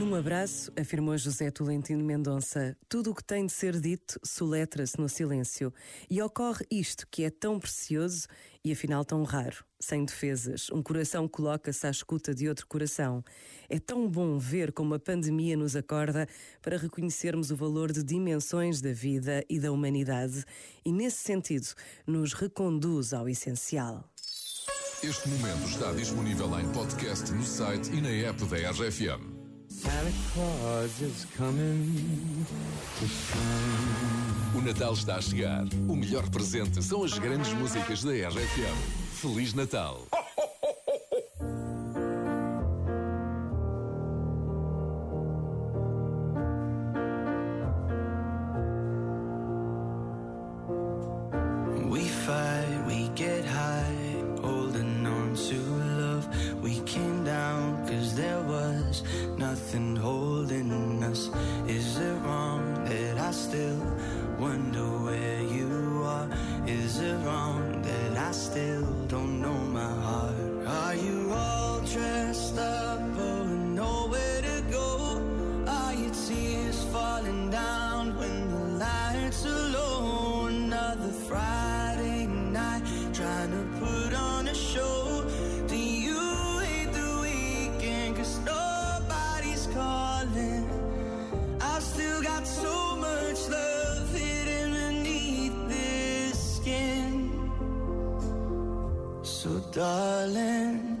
Num abraço, afirmou José Tolentino Mendonça, tudo o que tem de ser dito soletra-se no silêncio. E ocorre isto que é tão precioso e afinal tão raro. Sem defesas, um coração coloca-se à escuta de outro coração. É tão bom ver como a pandemia nos acorda para reconhecermos o valor de dimensões da vida e da humanidade e, nesse sentido, nos reconduz ao essencial. Este momento está disponível em podcast no site e na app da RFM. Santa Claus is coming to O Natal está a chegar. O melhor presente são as grandes músicas da RFM. Feliz Natal! We fight, we get high, holding us. Is it wrong that I still wonder where you are? Is it wrong that I still don't know my So, darling,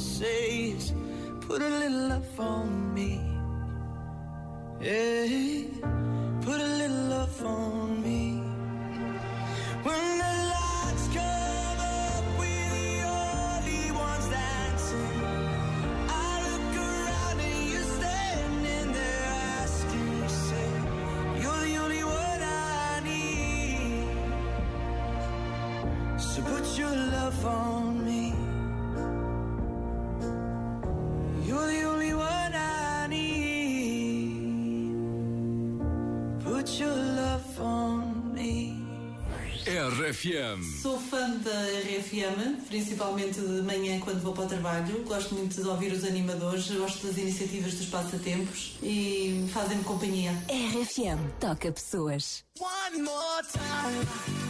Say is, Put a little love on me. Yeah, put a little love on me. When the lights come up, we're the only ones dancing. I look around and you're standing there asking yourself, You're the only one I need. So put your love on me. RFM. Sou fã da RFM, principalmente de manhã quando vou para o trabalho. Gosto muito de ouvir os animadores, gosto das iniciativas dos passatempos e fazem-me companhia. RFM toca pessoas. One more time.